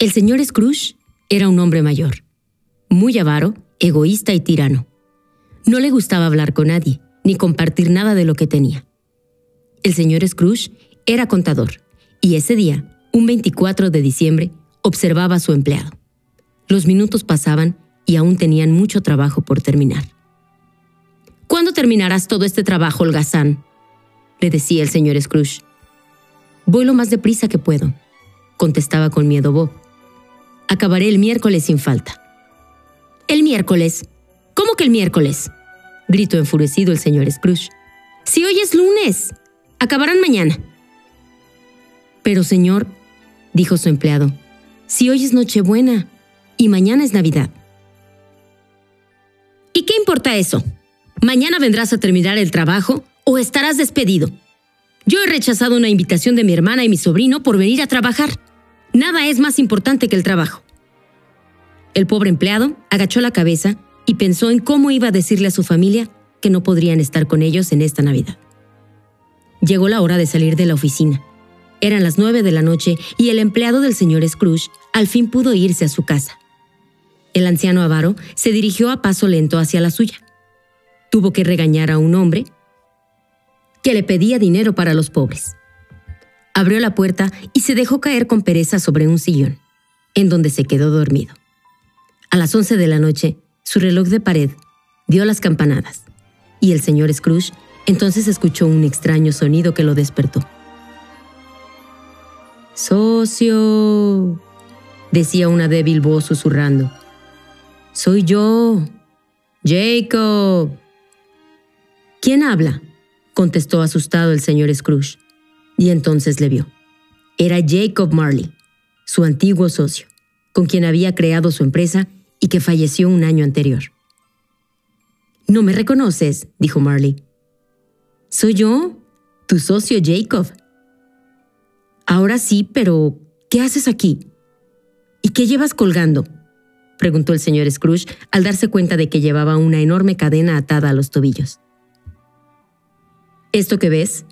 El señor Scrooge era un hombre mayor, muy avaro, egoísta y tirano. No le gustaba hablar con nadie, ni compartir nada de lo que tenía. El señor Scrooge era contador, y ese día, un 24 de diciembre, observaba a su empleado. Los minutos pasaban y aún tenían mucho trabajo por terminar. ¿Cuándo terminarás todo este trabajo, holgazán? le decía el señor Scrooge. Voy lo más deprisa que puedo, contestaba con miedo Bob. Acabaré el miércoles sin falta. ¿El miércoles? ¿Cómo que el miércoles? gritó enfurecido el señor Scrooge. Si hoy es lunes, acabarán mañana. Pero señor, dijo su empleado, si hoy es Nochebuena y mañana es Navidad. ¿Y qué importa eso? Mañana vendrás a terminar el trabajo o estarás despedido. Yo he rechazado una invitación de mi hermana y mi sobrino por venir a trabajar. Nada es más importante que el trabajo. El pobre empleado agachó la cabeza y pensó en cómo iba a decirle a su familia que no podrían estar con ellos en esta Navidad. Llegó la hora de salir de la oficina. Eran las nueve de la noche y el empleado del señor Scrooge al fin pudo irse a su casa. El anciano avaro se dirigió a paso lento hacia la suya. Tuvo que regañar a un hombre que le pedía dinero para los pobres abrió la puerta y se dejó caer con pereza sobre un sillón, en donde se quedó dormido. A las once de la noche, su reloj de pared dio las campanadas, y el señor Scrooge entonces escuchó un extraño sonido que lo despertó. Socio, decía una débil voz susurrando. Soy yo, Jacob. ¿Quién habla? contestó asustado el señor Scrooge y entonces le vio. Era Jacob Marley, su antiguo socio, con quien había creado su empresa y que falleció un año anterior. No me reconoces, dijo Marley. Soy yo, tu socio Jacob. Ahora sí, pero ¿qué haces aquí? ¿Y qué llevas colgando? preguntó el señor Scrooge al darse cuenta de que llevaba una enorme cadena atada a los tobillos. Esto que ves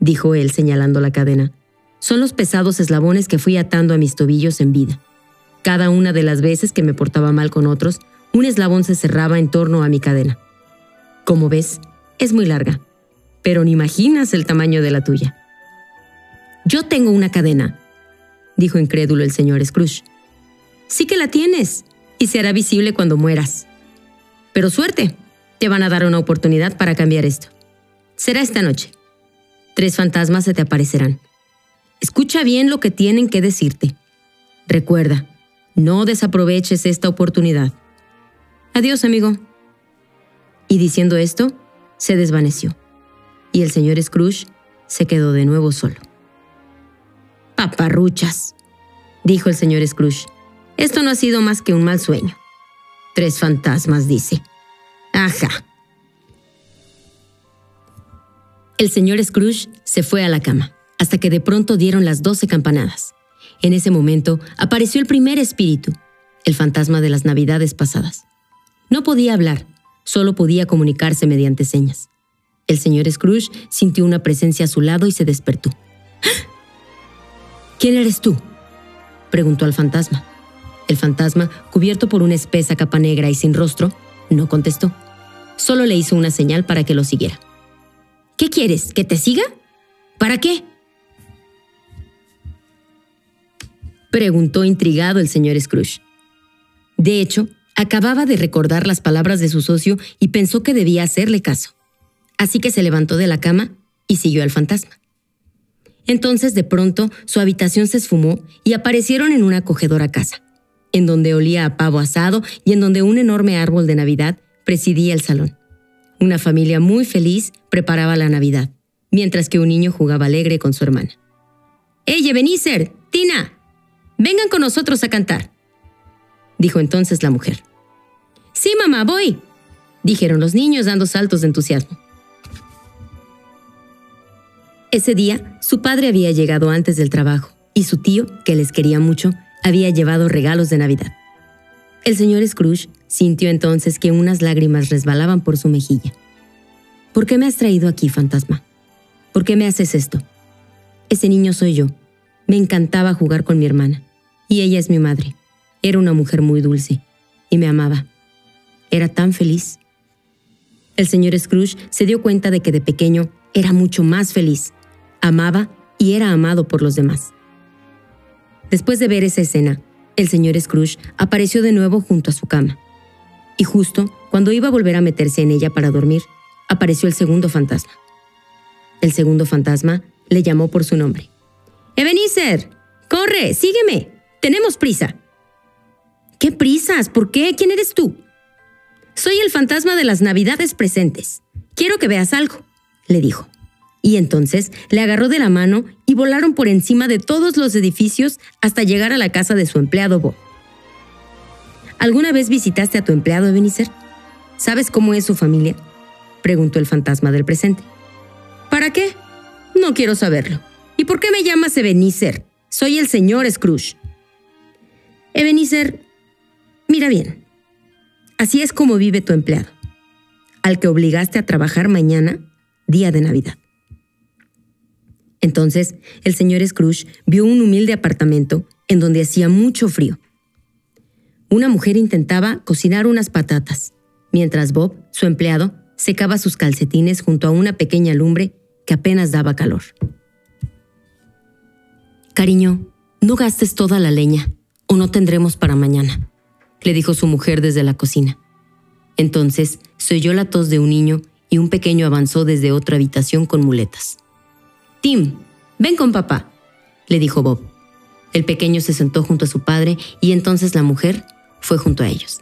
dijo él señalando la cadena. Son los pesados eslabones que fui atando a mis tobillos en vida. Cada una de las veces que me portaba mal con otros, un eslabón se cerraba en torno a mi cadena. Como ves, es muy larga, pero ni imaginas el tamaño de la tuya. Yo tengo una cadena, dijo incrédulo el señor Scrooge. Sí que la tienes, y se hará visible cuando mueras. Pero suerte, te van a dar una oportunidad para cambiar esto. Será esta noche tres fantasmas se te aparecerán. Escucha bien lo que tienen que decirte. Recuerda, no desaproveches esta oportunidad. Adiós, amigo. Y diciendo esto, se desvaneció, y el señor Scrooge se quedó de nuevo solo. Paparruchas, dijo el señor Scrooge. Esto no ha sido más que un mal sueño. Tres fantasmas, dice. Ajá. El señor Scrooge se fue a la cama, hasta que de pronto dieron las doce campanadas. En ese momento apareció el primer espíritu, el fantasma de las navidades pasadas. No podía hablar, solo podía comunicarse mediante señas. El señor Scrooge sintió una presencia a su lado y se despertó. ¡Ah! ¿Quién eres tú? preguntó al fantasma. El fantasma, cubierto por una espesa capa negra y sin rostro, no contestó. Solo le hizo una señal para que lo siguiera. ¿Qué quieres? ¿Que te siga? ¿Para qué? Preguntó intrigado el señor Scrooge. De hecho, acababa de recordar las palabras de su socio y pensó que debía hacerle caso. Así que se levantó de la cama y siguió al fantasma. Entonces, de pronto, su habitación se esfumó y aparecieron en una acogedora casa, en donde olía a pavo asado y en donde un enorme árbol de Navidad presidía el salón. Una familia muy feliz preparaba la Navidad, mientras que un niño jugaba alegre con su hermana. ¡Ey, Ebenezer! ¡Tina! ¡Vengan con nosotros a cantar! dijo entonces la mujer. Sí, mamá, voy, dijeron los niños dando saltos de entusiasmo. Ese día, su padre había llegado antes del trabajo y su tío, que les quería mucho, había llevado regalos de Navidad. El señor Scrooge sintió entonces que unas lágrimas resbalaban por su mejilla. ¿Por qué me has traído aquí, fantasma? ¿Por qué me haces esto? Ese niño soy yo. Me encantaba jugar con mi hermana. Y ella es mi madre. Era una mujer muy dulce y me amaba. Era tan feliz. El señor Scrooge se dio cuenta de que de pequeño era mucho más feliz. Amaba y era amado por los demás. Después de ver esa escena, el señor Scrooge apareció de nuevo junto a su cama. Y justo cuando iba a volver a meterse en ella para dormir, apareció el segundo fantasma. El segundo fantasma le llamó por su nombre. Ebenezer, corre, sígueme. Tenemos prisa. ¿Qué prisas? ¿Por qué? ¿Quién eres tú? Soy el fantasma de las navidades presentes. Quiero que veas algo, le dijo. Y entonces le agarró de la mano y volaron por encima de todos los edificios hasta llegar a la casa de su empleado Bob. ¿Alguna vez visitaste a tu empleado, Ebenezer? ¿Sabes cómo es su familia? preguntó el fantasma del presente. ¿Para qué? No quiero saberlo. ¿Y por qué me llamas Ebenezer? Soy el señor Scrooge. Ebenezer, mira bien. Así es como vive tu empleado, al que obligaste a trabajar mañana, día de Navidad. Entonces, el señor Scrooge vio un humilde apartamento en donde hacía mucho frío. Una mujer intentaba cocinar unas patatas, mientras Bob, su empleado, secaba sus calcetines junto a una pequeña lumbre que apenas daba calor. Cariño, no gastes toda la leña, o no tendremos para mañana, le dijo su mujer desde la cocina. Entonces se oyó la tos de un niño y un pequeño avanzó desde otra habitación con muletas. Tim, ven con papá, le dijo Bob. El pequeño se sentó junto a su padre y entonces la mujer fue junto a ellos.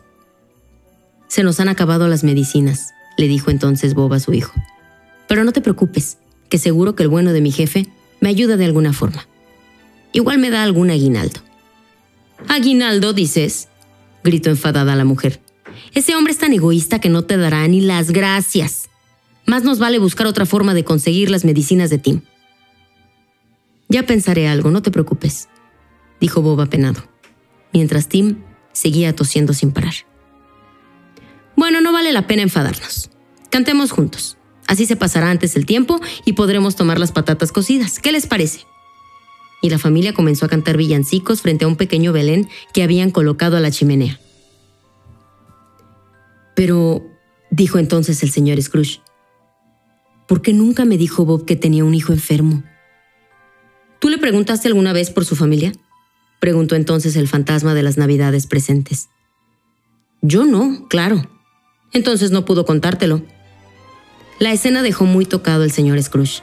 Se nos han acabado las medicinas, le dijo entonces Bob a su hijo. Pero no te preocupes, que seguro que el bueno de mi jefe me ayuda de alguna forma. Igual me da algún aguinaldo. ¿Aguinaldo, dices? gritó enfadada la mujer. Ese hombre es tan egoísta que no te dará ni las gracias. Más nos vale buscar otra forma de conseguir las medicinas de Tim. Ya pensaré algo, no te preocupes, dijo Bob apenado, mientras Tim seguía tosiendo sin parar. Bueno, no vale la pena enfadarnos. Cantemos juntos. Así se pasará antes el tiempo y podremos tomar las patatas cocidas. ¿Qué les parece? Y la familia comenzó a cantar villancicos frente a un pequeño Belén que habían colocado a la chimenea. Pero, dijo entonces el señor Scrooge, ¿por qué nunca me dijo Bob que tenía un hijo enfermo? ¿Tú le preguntaste alguna vez por su familia? Preguntó entonces el fantasma de las navidades presentes. Yo no, claro. Entonces no pudo contártelo. La escena dejó muy tocado al señor Scrooge.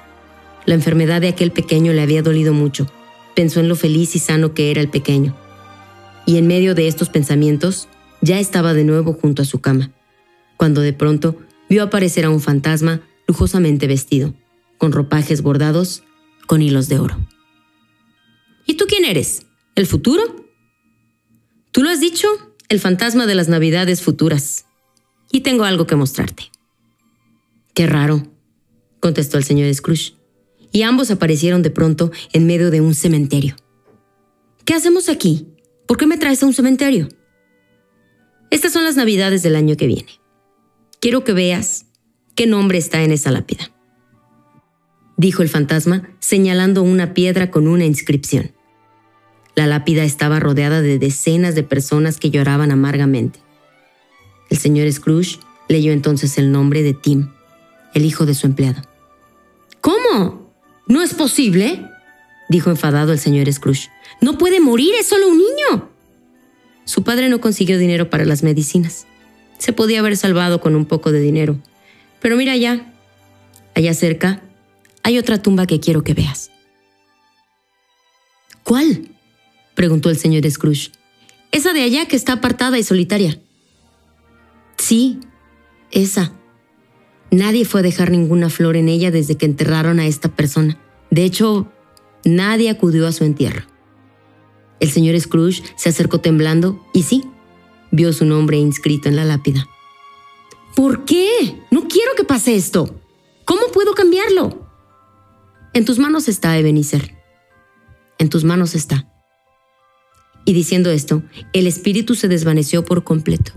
La enfermedad de aquel pequeño le había dolido mucho. Pensó en lo feliz y sano que era el pequeño. Y en medio de estos pensamientos, ya estaba de nuevo junto a su cama, cuando de pronto vio aparecer a un fantasma lujosamente vestido, con ropajes bordados con hilos de oro. ¿Y tú quién eres? ¿El futuro? Tú lo has dicho, el fantasma de las navidades futuras. Y tengo algo que mostrarte. Qué raro, contestó el señor Scrooge, y ambos aparecieron de pronto en medio de un cementerio. ¿Qué hacemos aquí? ¿Por qué me traes a un cementerio? Estas son las navidades del año que viene. Quiero que veas qué nombre está en esa lápida. Dijo el fantasma, señalando una piedra con una inscripción. La lápida estaba rodeada de decenas de personas que lloraban amargamente. El señor Scrooge leyó entonces el nombre de Tim, el hijo de su empleado. ¿Cómo? ¿No es posible? dijo enfadado el señor Scrooge. No puede morir, es solo un niño. Su padre no consiguió dinero para las medicinas. Se podía haber salvado con un poco de dinero. Pero mira allá, allá cerca, hay otra tumba que quiero que veas. ¿Cuál? Preguntó el señor Scrooge. Esa de allá que está apartada y solitaria. Sí, esa. Nadie fue a dejar ninguna flor en ella desde que enterraron a esta persona. De hecho, nadie acudió a su entierro. El señor Scrooge se acercó temblando y sí, vio su nombre inscrito en la lápida. ¿Por qué? No quiero que pase esto. ¿Cómo puedo cambiarlo? En tus manos está, Ebenezer. En tus manos está. Y diciendo esto, el espíritu se desvaneció por completo.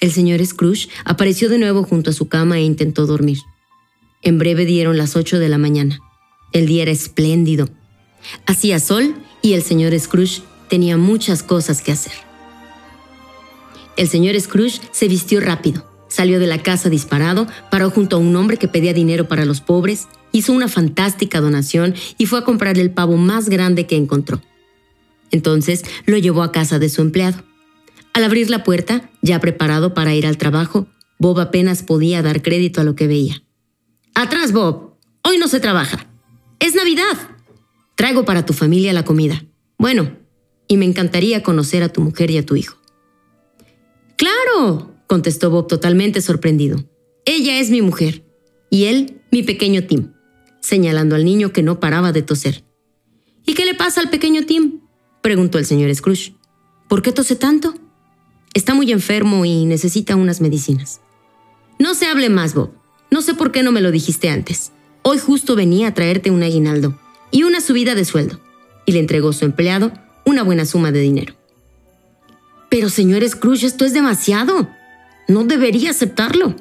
El señor Scrooge apareció de nuevo junto a su cama e intentó dormir. En breve dieron las ocho de la mañana. El día era espléndido. Hacía sol y el señor Scrooge tenía muchas cosas que hacer. El señor Scrooge se vistió rápido, salió de la casa disparado, paró junto a un hombre que pedía dinero para los pobres, hizo una fantástica donación y fue a comprar el pavo más grande que encontró. Entonces lo llevó a casa de su empleado. Al abrir la puerta, ya preparado para ir al trabajo, Bob apenas podía dar crédito a lo que veía. Atrás, Bob. Hoy no se trabaja. Es Navidad. Traigo para tu familia la comida. Bueno, y me encantaría conocer a tu mujer y a tu hijo. Claro, contestó Bob totalmente sorprendido. Ella es mi mujer y él mi pequeño Tim, señalando al niño que no paraba de toser. ¿Y qué le pasa al pequeño Tim? Preguntó el señor Scrooge. ¿Por qué tose tanto? Está muy enfermo y necesita unas medicinas. No se hable más, Bob. No sé por qué no me lo dijiste antes. Hoy justo venía a traerte un aguinaldo y una subida de sueldo. Y le entregó su empleado una buena suma de dinero. Pero señor Scrooge, esto es demasiado. No debería aceptarlo,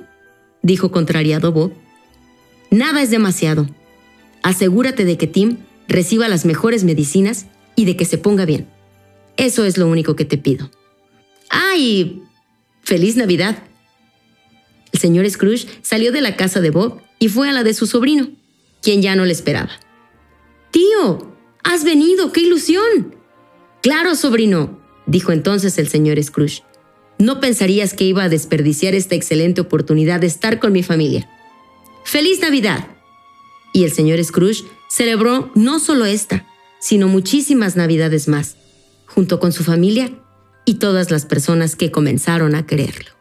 dijo contrariado Bob. Nada es demasiado. Asegúrate de que Tim reciba las mejores medicinas y de que se ponga bien. Eso es lo único que te pido. ¡Ay! ¡Feliz Navidad! El señor Scrooge salió de la casa de Bob y fue a la de su sobrino, quien ya no le esperaba. Tío, has venido, qué ilusión. Claro, sobrino, dijo entonces el señor Scrooge. No pensarías que iba a desperdiciar esta excelente oportunidad de estar con mi familia. ¡Feliz Navidad! Y el señor Scrooge celebró no solo esta, sino muchísimas Navidades más, junto con su familia y todas las personas que comenzaron a quererlo.